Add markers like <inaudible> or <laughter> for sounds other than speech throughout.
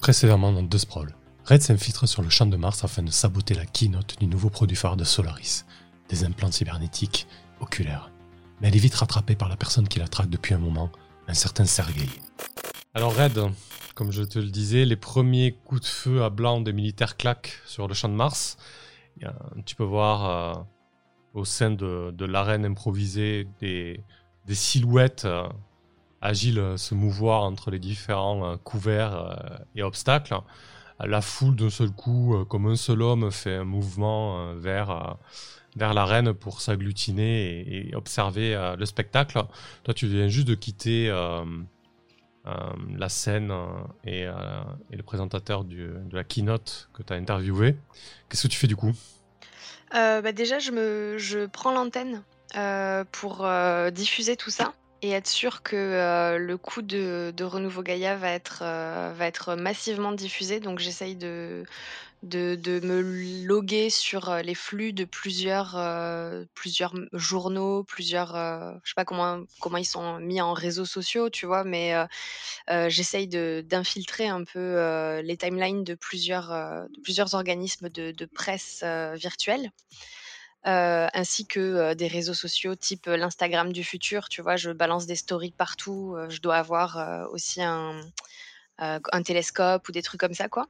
Précédemment dans deux Sprawl, Red s'infiltre sur le champ de Mars afin de saboter la keynote du nouveau produit phare de Solaris, des implants cybernétiques oculaires. Mais elle est vite rattrapée par la personne qui la traque depuis un moment, un certain Sergei. Alors Red, comme je te le disais, les premiers coups de feu à blanc des militaires claquent sur le champ de Mars. tu peux voir euh, au sein de, l'arène improvisée des, silhouettes euh, agiles euh, se mouvoir entre les différents couverts et obstacles. La foule d'un seul coup, comme un seul homme, fait un mouvement vers, vers l'arène pour s'agglutiner et, observer le spectacle. Toi, tu viens juste de quitter euh, la scène euh, euh, et, le présentateur de la keynote que tu as interviewé. Qu'est-ce que tu fais du coup? Bah déjà, je, me, je prends l'antenne pour diffuser tout ça et être sûr que le coup de, de Renouveau Gaïa va être, va être massivement diffusé. Donc j'essaye de, de, me loguer sur euh, les flux de plusieurs, euh, plusieurs journaux, plusieurs, euh, je sais pas comment, comment ils sont mis en réseaux sociaux, tu vois, mais j'essaye d'infiltrer un peu les timelines de plusieurs, plusieurs organismes de, de presse virtuelle. Ainsi que des réseaux sociaux type l'Instagram du futur, tu vois, je balance des stories partout, je dois avoir aussi un, un télescope ou des trucs comme ça, quoi.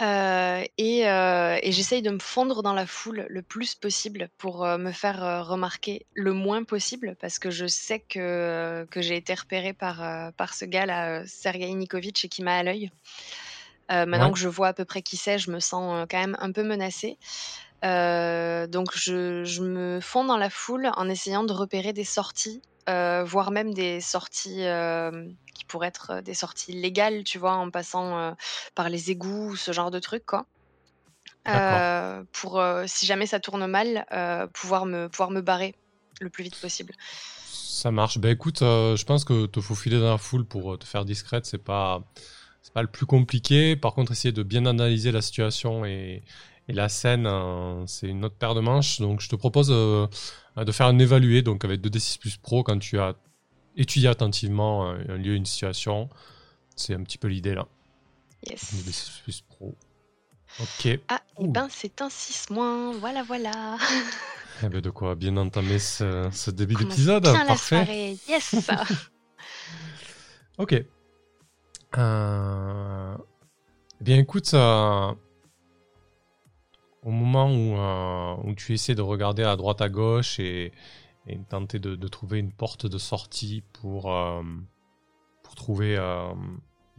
Euh, et, euh, et j'essaye de me fondre dans la foule le plus possible pour euh, me faire remarquer le moins possible parce que je sais que, que j'ai été repérée par, par ce gars là, Sergei Nikovic, et qui m'a à l'œil. maintenant que je vois à peu près qui c'est, je me sens quand même un peu menacée. Donc je, je me fonds dans la foule en essayant de repérer des sorties, voire même des sorties qui pourraient être euh, des sorties légales, tu vois, en passant euh, par les égouts, ce genre de trucs, quoi. Euh, pour, si jamais ça tourne mal, pouvoir, me, pouvoir me barrer le plus vite possible. Ça marche. Ben écoute, je pense que te faufiler dans la foule pour te faire discrète, c'est pas, c'est pas le plus compliqué. Par contre, essayer de bien analyser la situation et, et la scène, c'est une autre paire de manches. Donc, je te propose de faire un évalué, donc avec 2D6 plus Pro quand tu as étudier attentivement un, lieu, une situation. C'est un petit peu l'idée là. Yes. Plus pro. Ok. Ah, et eh ben c'est un 6 moins. Voilà, voilà. <laughs> eh ben de quoi bien entamer ce, début d'épisode. Parfait. Yes. <laughs> ok. Euh... Eh bien écoute, euh, au moment où, euh, où, tu essaies de regarder à droite à gauche et, tenter de, trouver une porte de sortie pour, euh, pour trouver euh,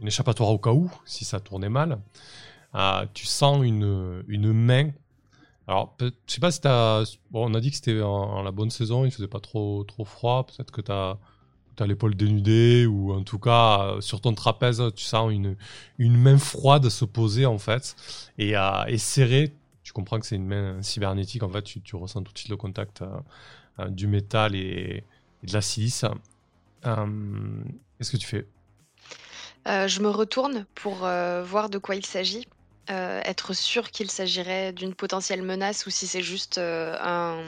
une échappatoire au cas où, si ça tournait mal. Tu sens une, une main. Alors, je sais pas si as. Bon, on a dit que c'était en, la bonne saison, il faisait pas trop, trop froid. Peut-être que tu as, as l'épaule dénudée, ou en tout cas, sur ton trapèze, tu sens une, une main froide se poser, en fait, et, et serrer. Tu comprends que c'est une main cybernétique, en fait, tu, ressens tout de suite le contact euh, du métal et, de la silice. Euh, qu'est-ce que tu fais? Euh, Je me retourne pour voir de quoi il s'agit. être sûr qu'il s'agirait d'une potentielle menace ou si c'est juste un,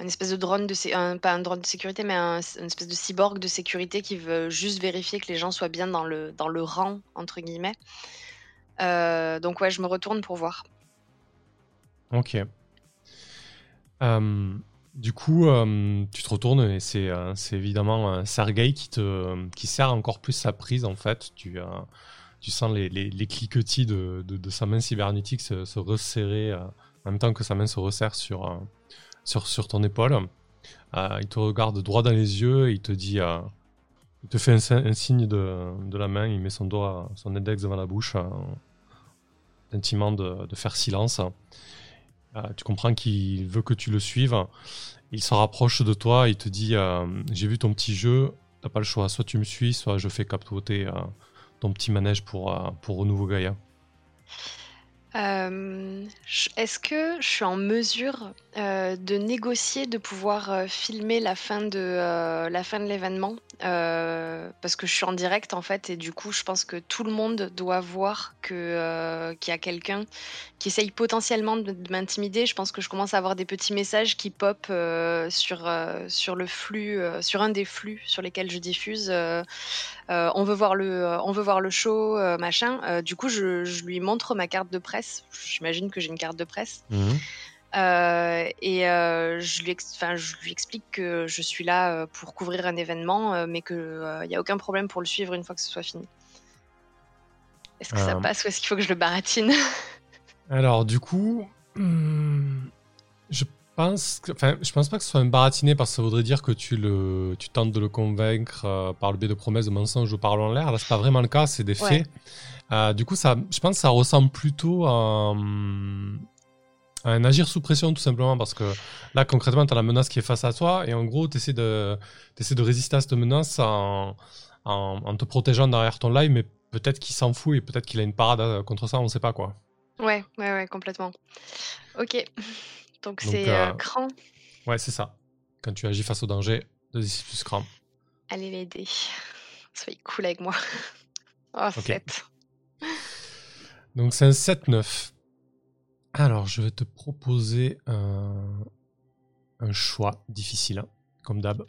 espèce de drone de pas un drone de sécurité mais un, une espèce de cyborg de sécurité qui veut juste vérifier que les gens soient bien dans le rang donc ouais, je me retourne pour voir. Ok. Du coup, euh, tu te retournes et c'est euh, évidemment euh, Sergei qui, te, qui sert encore plus sa prise en fait. Tu, sens les, les, cliquetis de, sa main cybernétique se, resserrer en même temps que sa main se resserre sur, ton épaule. il te regarde droit dans les yeux et il te dit. il te fait un, signe de, la main, il met son doigt, son index devant la bouche, de, de faire silence. Euh, tu comprends qu'il veut que tu le suives. Il se rapproche de toi, il te dit euh, J'ai vu ton petit jeu, t'as pas le choix. Soit tu me suis, soit je fais capoter euh, ton petit manège pour, pour Renouveau Gaïa. Est-ce que je suis en mesure de négocier de pouvoir, filmer la fin de, la fin de l'événement, parce que je suis en direct, en fait et du coup, je pense que tout le monde doit voir que, qu'il y a quelqu'un qui essaye potentiellement de m'intimider. Je pense que je commence à avoir des petits messages qui pop, sur, sur le flux, sur un des flux sur lesquels je diffuse, on veut voir le, on veut voir le show, machin. du coup, je lui montre ma carte de presse. J'imagine que j'ai une carte de presse. Mmh euh, et euh, je, lui je lui explique que je suis là euh, pour couvrir un événement, mais qu'il n'y a aucun problème pour le suivre une fois que ce soit fini. Est-ce que ça passe ou est-ce qu'il faut que je le baratine? Alors, du coup, hmm, pense que, enfin, je pense pas que ce soit un baratiné parce que ça voudrait dire que tu, le, tu tentes de le convaincre par le biais de promesses, de mensonges ou par en l'air. Là, c'est pas vraiment le cas, c'est des faits. du coup, ça, je pense que ça ressemble plutôt à. Un agir sous pression tout simplement parce que là concrètement tu as la menace qui est face à toi et en gros tu essaies de, de résister à cette menace en, en, te protégeant derrière ton live mais peut-être qu'il s'en fout et peut-être qu'il a une parade euh, contre ça, on sait pas quoi. Ouais, ouais, ouais, complètement. Ok, donc c'est euh, euh, cran. Ouais, c'est ça. Quand tu agis face au danger, de plus cran. Allez l'aider. <laughs> Soyez cool avec moi. <laughs> Oh, 7. Donc c'est un 7-9. Alors, je vais te proposer un, choix difficile, comme d'hab.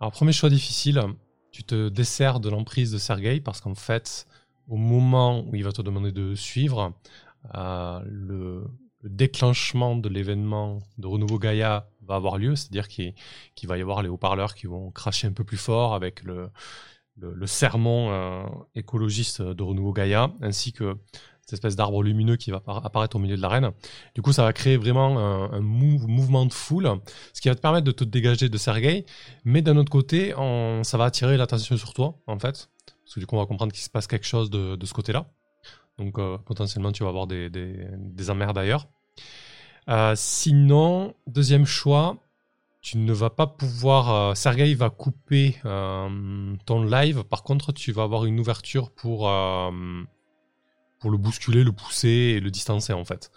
Alors, premier choix difficile, tu te desserres de l'emprise de Sergei parce qu'en fait, au moment où il va te demander de suivre, euh, le, déclenchement de l'événement de Renouveau Gaïa va avoir lieu, c'est-à-dire qu'il va y avoir les haut-parleurs qui vont cracher un peu plus fort avec le, sermon euh, écologiste de Renouveau Gaïa, ainsi que cette espèce d'arbre lumineux qui va apparaître au milieu de l'arène. Du coup, ça va créer vraiment un, mouvement de foule, ce qui va te permettre de te dégager de Sergei, mais d'un autre côté, ça va attirer l'attention sur toi, en fait, parce que du coup, on va comprendre qu'il se passe quelque chose de, ce côté-là. Donc, euh, potentiellement, tu vas avoir des, des, emmerdes d'ailleurs. Euh, sinon, deuxième choix, tu ne vas pas pouvoir. Euh, Sergei va couper ton live. Par contre, tu vas avoir une ouverture pour pour le bousculer, le pousser et le distancer en fait.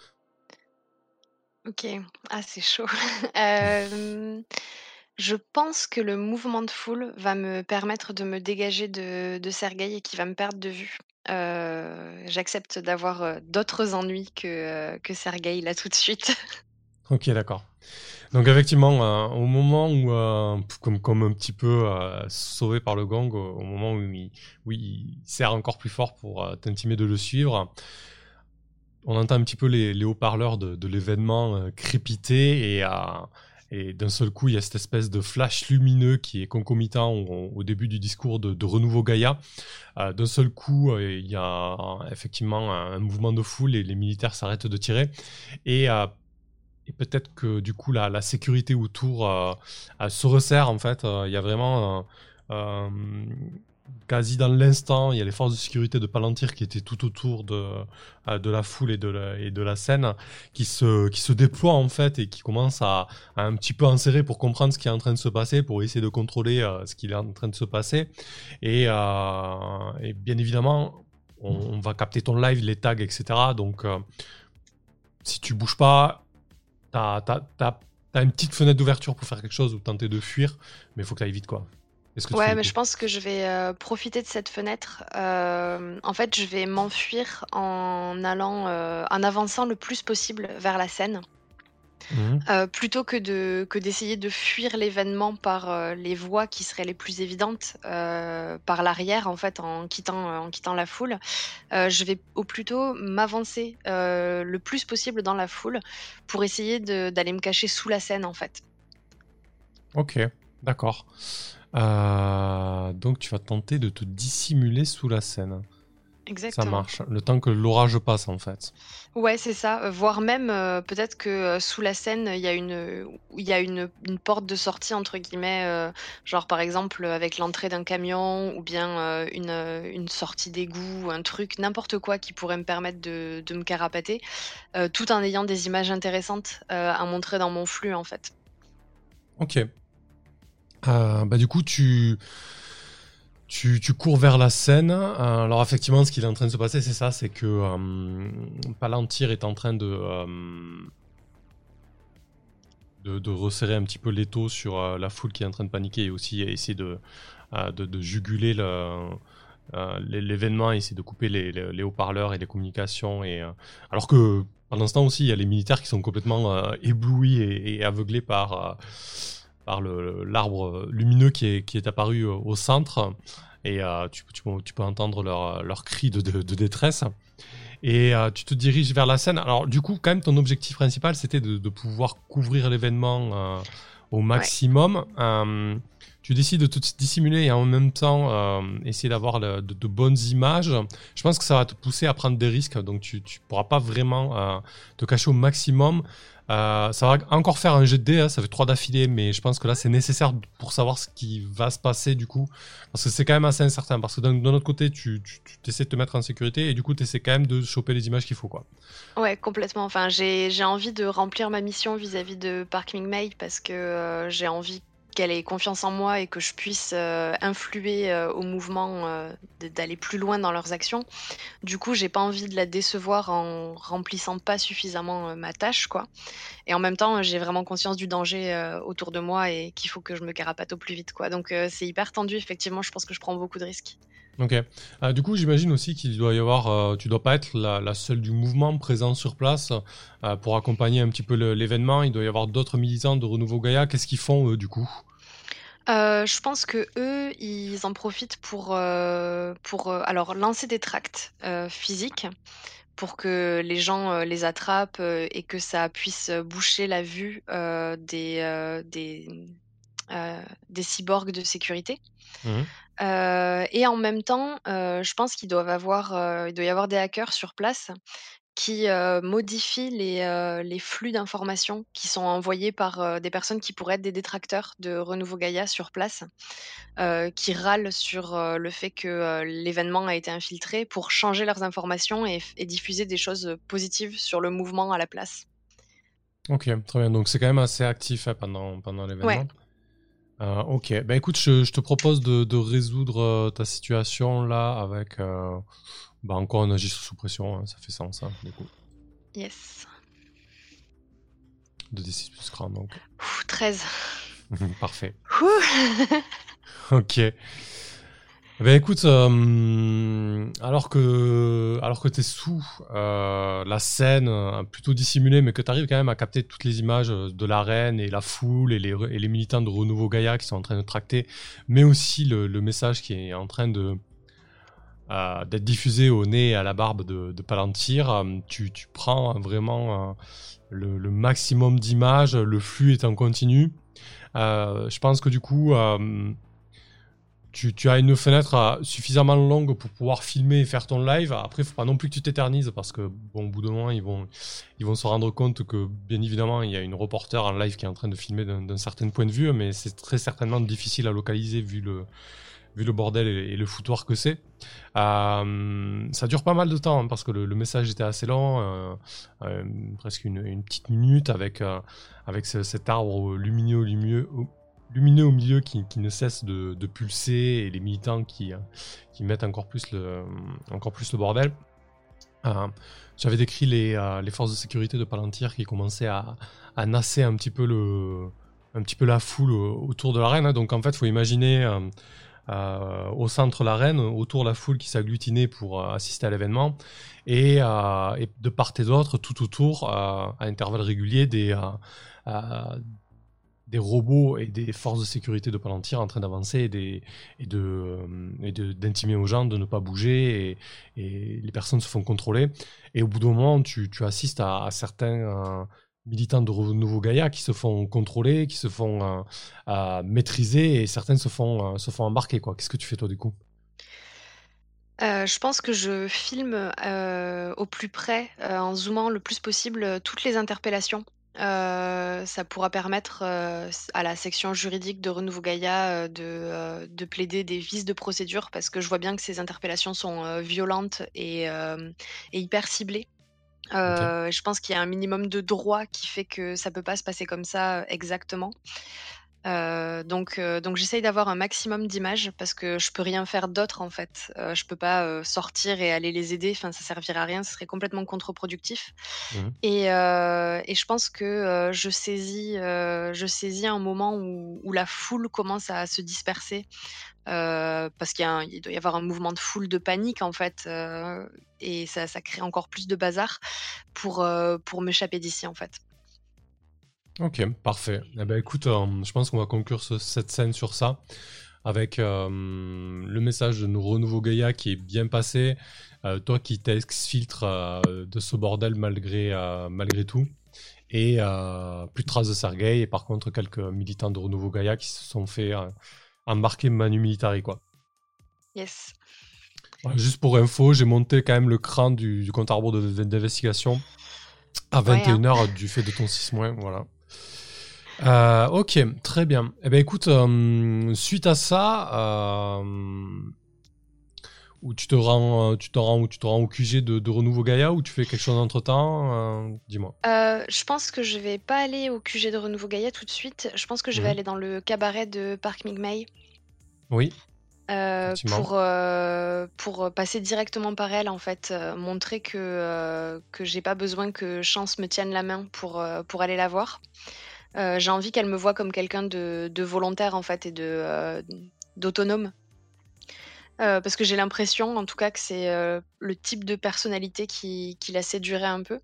Ok, ah c'est chaud. <laughs> Euh, je pense que le mouvement de foule va me permettre de me dégager de, de et qui va me perdre de vue. Euh, j'accepte d'avoir euh, d'autres ennuis que, que Sergei là tout de suite. <laughs> Ok, d'accord. Donc effectivement, euh, au moment où, euh, comme, comme un petit peu euh, sauvé par le gang, au, moment où il, il sert encore plus fort pour t'intimer de le suivre, on entend un petit peu les, haut-parleurs de, l'événement crépiter et, et d'un seul coup, il y a cette espèce de flash lumineux qui est concomitant au, début du discours de, Renouveau Gaïa. d'un seul coup, il y a effectivement un, mouvement de foule et les militaires s'arrêtent de tirer. Et et peut-être que du coup la, sécurité autour euh, se resserre en fait. Euh, il y a vraiment euh, quasi dans l'instant, il y a les forces de sécurité de Palantir qui étaient tout autour de, de la foule et de la, scène qui se, déploient en fait et qui commencent à, un petit peu enserrer pour comprendre ce qui est en train de se passer, pour essayer de contrôler ce qui est en train de se passer. Et, et bien évidemment, on, on, va capter ton live, les tags, etc. Donc si tu bouges pas, t'as as, une petite fenêtre d'ouverture pour faire quelque chose ou tenter de fuir, mais il faut que tu ailles vite, quoi. Ouais, mais je pense que je vais euh, profiter de cette fenêtre. Euh, en fait, je vais m'enfuir en allant, euh, en avançant le plus possible vers la scène. Mhm. Euh, plutôt que de que d'essayer de fuir l'événement par, euh, les voies qui seraient les plus évidentes, euh, par l'arrière en fait en quittant, en quittant la foule, je vais au plutôt m'avancer, le plus possible dans la foule pour essayer d'aller me cacher sous la scène en fait. OK, d'accord. donc tu vas tenter de te dissimuler sous la scène. Ça marche. Le temps que l'orage passe, en fait. Ouais, c'est ça. Euh, voire même, euh, peut-être que euh, sous la scène, il y a une, y a une, une porte de sortie, entre guillemets, genre par exemple avec l'entrée d'un camion ou bien une, une sortie d'égout, un truc, n'importe quoi qui pourrait me permettre de, de me carapater, tout en ayant des images intéressantes à montrer dans mon flux, en fait. Ok. Bah du coup, tu tu, cours vers la scène. Euh, alors effectivement, ce qui est en train de se passer, c'est ça, c'est que euh, Palantir est en train de, euh, de, resserrer un petit peu l'étau sur la foule qui est en train de paniquer et aussi essayer de, de, juguler l'événement, essayer de couper les, haut-parleurs et les communications. Et, alors que pendant ce temps aussi, il y a les militaires qui sont complètement éblouis et, aveuglés par, par l'arbre lumineux qui est, qui est apparu au centre et euh, tu, tu, peux entendre leur, leur cri de, de, détresse. Et euh, tu te diriges vers la scène. Alors, du coup, quand même, ton objectif principal, c'était de, de, pouvoir couvrir l'événement euh, au maximum. tu décides de te dissimuler et en même temps essayer d'avoir de, de, bonnes images. Je pense que ça va te pousser à prendre des risques. Donc, tu ne pourras pas vraiment te cacher au maximum. Euh, ça va encore faire un jet de dés, hein, ça fait trois d'affilée, mais je pense que là c'est nécessaire pour savoir ce qui va se passer du coup. Parce que c'est quand même assez incertain. Parce que d'un autre côté, tu, essaies de te mettre en sécurité et du coup tu essaies quand même de choper les images qu'il faut. quoi. Ouais, complètement. Enfin, j'ai envie de remplir ma mission vis-à-vis de Park Ming parce que euh, j'ai envie qu'elle ait confiance en moi et que je puisse euh, influer euh, au mouvement euh, d'aller plus loin dans leurs actions. Du coup, j'ai pas envie de la décevoir en remplissant pas suffisamment ma tâche, quoi. Et en même temps, j'ai vraiment conscience du danger autour de moi et qu'il faut que je me carapate au plus vite, quoi. Donc c'est hyper tendu, effectivement. Je pense que je prends beaucoup de risques. Ok. Du coup, j'imagine aussi qu'il doit y avoir, euh, tu dois pas être la, seule du mouvement présent sur place pour accompagner un petit peu l'événement. Il doit y avoir d'autres militants de Renouveau Gaïa. Qu'est-ce qu'ils font eux du coup? Je pense que eux, ils en profitent pour, pour alors lancer des tracts physiques pour que les gens les attrapent et que ça puisse boucher la vue des, des, des cyborgs de sécurité. Mmh et en même temps, je pense qu'ils doivent avoir, il doit y avoir des hackers sur place qui, modifient les, les flux d'informations qui sont envoyés par, des personnes qui pourraient être des détracteurs de Renouveau Gaïa sur place, qui râlent sur, le fait que, l'événement a été infiltré pour changer leurs informations et diffuser des choses, positives sur le mouvement à la place. OK, très bien. Donc c'est quand même assez actif, hein, pendant pendant l'événement? Euh, ok, bah écoute, je, te propose de, résoudre euh, ta situation là avec euh, bah, encore un agisseur sous pression, hein, ça fait sens, hein, du coup. Yes. 2d6 plus crâne donc. 13. <laughs> Parfait. ok. Eh ben écoute, euh, alors que alors que t'es sous euh, la scène, euh, plutôt dissimulée, mais que tu arrives quand même à capter toutes les images de l'arène et la foule et les, et les militants de Renouveau Gaïa qui sont en train de tracter, mais aussi le, message qui est en train de d'être diffusé au nez et à la barbe de, Palantir, tu, tu, prends vraiment le, le, maximum d'images, le flux est en continu. je pense que du coup tu, as une fenêtre euh, suffisamment longue pour pouvoir filmer et faire ton live. Après, il faut pas non plus que tu t'éternises parce que, au bout d'un moment, ils vont se rendre compte que, bien évidemment, il y a une reporter en live qui est en train de filmer d'un certain point de vue, mais c'est très certainement difficile à localiser vu le, vu le bordel et, le foutoir que c'est. Euh, ça dure pas mal de temps hein, parce que le, message était assez long, euh, euh, presque une, petite minute avec, avec cet arbre lumineux, lumineux, lumineux au milieu qui, ne cesse de, pulser et les militants qui, qui mettent encore plus le, encore plus le bordel. J'avais décrit les, les, forces de sécurité de Palantir qui commençaient à, à, nasser un petit peu, le, un petit peu la foule autour de l'arène. Hein. Donc en fait, il faut imaginer euh, au centre de l'arène, autour de la foule qui s'agglutinait pour assister à l'événement, et, et, de part et d'autre, tout autour, à intervalles réguliers, des, des robots et des forces de sécurité de Palantir en train d'avancer et, et, de, euh, et d'intimer aux gens de ne pas bouger et, les personnes se font contrôler. Et au bout d'un moment, tu, tu assistes à, certains euh, militants de Nouveau Gaïa qui se font contrôler, qui se font euh, maîtriser et certains se font, font embarquer. Qu'est-ce que tu fais toi du coup? Je pense que je filme au plus près, en zoomant le plus possible, toutes les interpellations euh, ça pourra permettre, euh, à la section juridique de Renouveau Gaïa, euh, de, de plaider des vices de procédure parce que je vois bien que ces interpellations sont, violentes et hyper ciblées. Je pense qu'il y a un minimum de droit qui fait que ça peut pas se passer comme ça, exactement. Euh, donc, euh, donc j'essaye d'avoir un maximum d'images parce que je peux rien faire d'autre en fait. Euh, je peux pas euh, sortir et aller les aider. Enfin, ça servirait à rien. Ce serait complètement contre-productif. Mhm. Et, et je pense que je saisis, je saisis un moment où, où la foule commence à se disperser parce qu'il doit y avoir un mouvement de foule de panique en fait, et ça, ça crée encore plus de bazar pour pour m'échapper d'ici en fait. Ok, parfait. Eh ben, écoute, euh, je pense qu'on va conclure ce- cette scène sur ça, avec euh, le message de nos renouveau Gaïa qui est bien passé, euh, toi qui t'exfiltres de ce bordel malgré, malgré tout, et plus de traces de Sergei, et par contre quelques militants de renouveau Gaïa qui se sont fait embarquer Manu Militari, quoi. Yes. Juste pour info, j'ai monté quand même le cran du, du compte à rebours d'investigation à Ouais, hein. 21h du fait de ton 6 mois. Voilà. Euh, ok, très bien. Eh ben écoute, euh, suite à ça, euh, où tu te rends, tu te rends, où tu te rends au QG de, de Renouveau Gaïa, ou tu fais quelque chose entre temps, dis-moi. Euh, je pense que je vais pas aller au QG de Renouveau Gaïa tout de suite. Je pense que je vais Mhm. aller dans le cabaret de Parc Migmay. Oui. Euh, pour, pour passer directement par elle, en fait, montrer que, que j'ai pas besoin que Chance me tienne la main pour, pour aller la voir. Euh, j'ai envie qu'elle me voie comme quelqu'un de, volontaire, en fait, et de, euh, d'autonome. Euh, parce que j'ai l'impression, en tout cas, que c'est le type de personnalité qui, la séduirait un peu.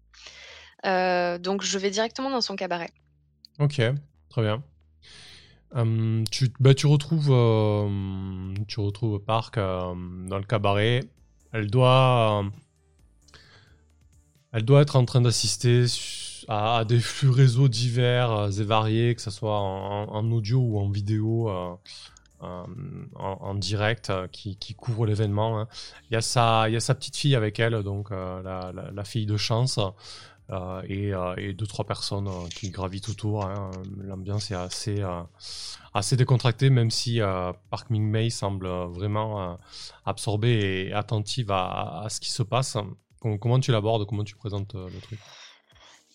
Donc, je vais directement dans son cabaret. Ok, très bien. Hum, tu, bah, tu retrouves, tu retrouves Park dans le cabaret. Elle doit, elle doit être en train d'assister à, des flux réseaux divers euh, et variés, que ce soit en, audio ou en vidéo, euh, euh, en, direct, qui, qui couvrent l'événement. hein. Il y a sa, petite fille avec elle, donc la, fille de chance. et, euh, deux trois personnes qui gravitent autour. hein. L'ambiance est assez décontractée, même si Park Ming Mei semble vraiment absorbée et attentive à, à ce qui se passe. Com- Comment tu l'abordes? Comment tu présentes le truc?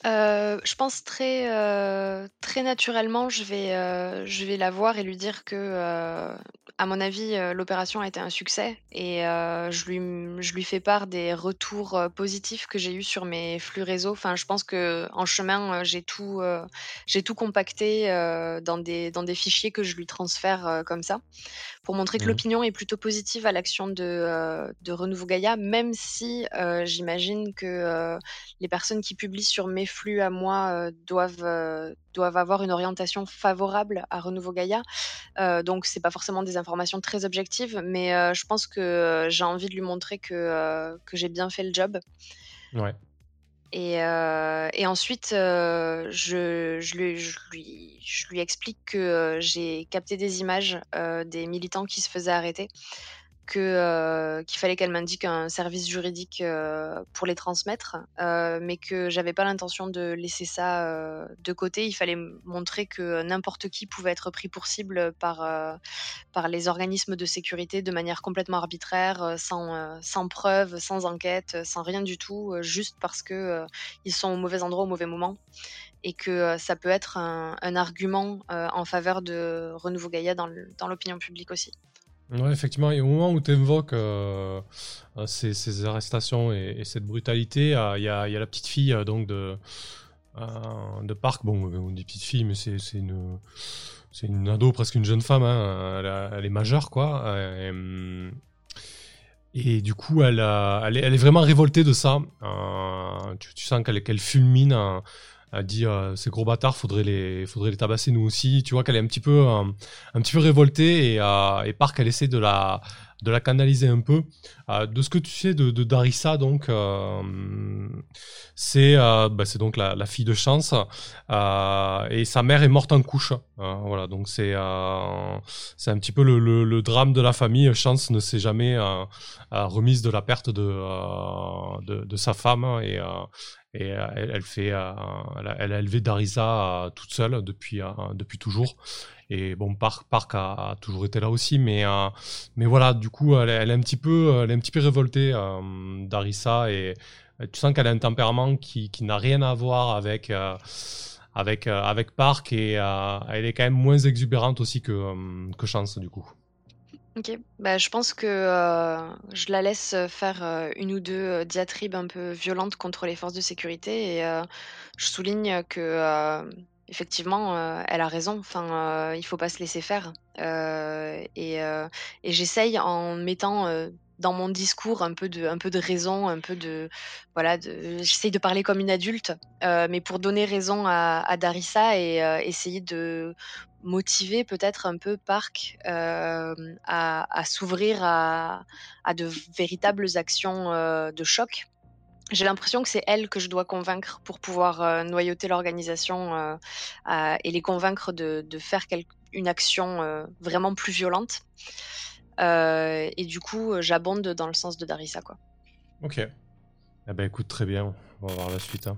Euh, je pense très, euh, très naturellement, je vais, euh, je vais la voir et lui dire que, à mon avis, l'opération a été un succès et je lui, je lui fais part des retours positifs que j'ai eus sur mes flux réseau. Enfin, je pense que en chemin, j'ai tout, j'ai tout compacté dans des, dans des fichiers que je lui transfère comme ça, pour montrer que Mhm. l'opinion est plutôt positive à l'action de, de Renouveau Gaïa, même si j'imagine que les personnes qui publient sur mes flux à moi euh, doivent, euh, doivent avoir une orientation favorable à Renouveau Gaïa. Euh, donc, c'est pas forcément des informations très objectives, mais je pense que j'ai envie de lui montrer que, que j'ai bien fait le job. Ouais. Et, euh, et ensuite, euh, je, je, lui, je, lui, je lui explique que j'ai capté des images euh, des militants qui se faisaient arrêter, euh, qu'il fallait qu'elle m'indique un service juridique euh, pour les transmettre, euh, mais que j'avais pas l'intention de laisser ça de côté. Il fallait montrer que n'importe qui pouvait être pris pour cible par, par les organismes de sécurité de manière complètement arbitraire, sans, preuve, sans enquête, sans rien du tout, juste parce que ils sont au mauvais endroit au mauvais moment et que ça peut être un, argument en faveur de Renouveau Gaïa dans l'opinion publique aussi. Ouais, effectivement, et au moment où tu évoques ces, ces arrestations et, et cette brutalité, euh, il y, a, la petite fille euh, donc de, euh, de Parc, bon, euh, on dit petite fille, mais c'est une, c'est une ado, presque une jeune femme, hein, elle, est majeure, quoi. euh, et, du coup, elle, est, vraiment révoltée de ça. euh, tu, sens qu'elle fulmine. euh, elle dit euh, ces gros bâtards, faudrait les, faudrait les tabasser nous aussi. Tu vois qu'elle est un petit peu, euh, un petit peu révoltée et, euh, et Park, elle essaie de la, de la canaliser un peu. Euh, de ce que tu sais de, Darissa, donc, euh, c'est bah, c'est donc la, fille de Chance et sa mère est morte en couche. Voilà, donc c'est c'est un petit peu le, drame de la famille. Chance ne s'est jamais remise de la perte de, de, de sa femme et euh, elle, elle fait, euh, elle, a, élevé Darissa euh, toute seule depuis, euh, depuis toujours. Et bon, Park, Park a, a toujours été là aussi, mais, mais voilà, du coup, elle, elle est un petit peu, elle est un petit peu révoltée, euh, Darissa, et tu sens qu'elle a un tempérament qui, qui n'a rien à voir avec, euh, avec, avec Park et elle est quand même moins exubérante aussi que, que Chance du coup. OK. Bah, je pense que, je la laisse, faire, une ou deux diatribes un peu violentes contre les forces de sécurité et je souligne que, effectivement, elle a raison. Enfin, il faut pas se laisser faire. et j'essaye en mettant, dans mon discours un peu de un peu de raison, un peu de voilà, j'essaye de parler comme une adulte, mais pour donner raison à Darissa et essayer de motiver peut-être un peu Park à, à s'ouvrir à, de véritables actions de choc. J'ai l'impression que c'est elle que je dois convaincre pour pouvoir noyauter l'organisation et les convaincre de, de faire une action vraiment plus violente. et du coup, j'abonde dans le sens de Darissa. Quoi. Ok. Eh ben, écoute, très bien. On va voir la suite. Hein.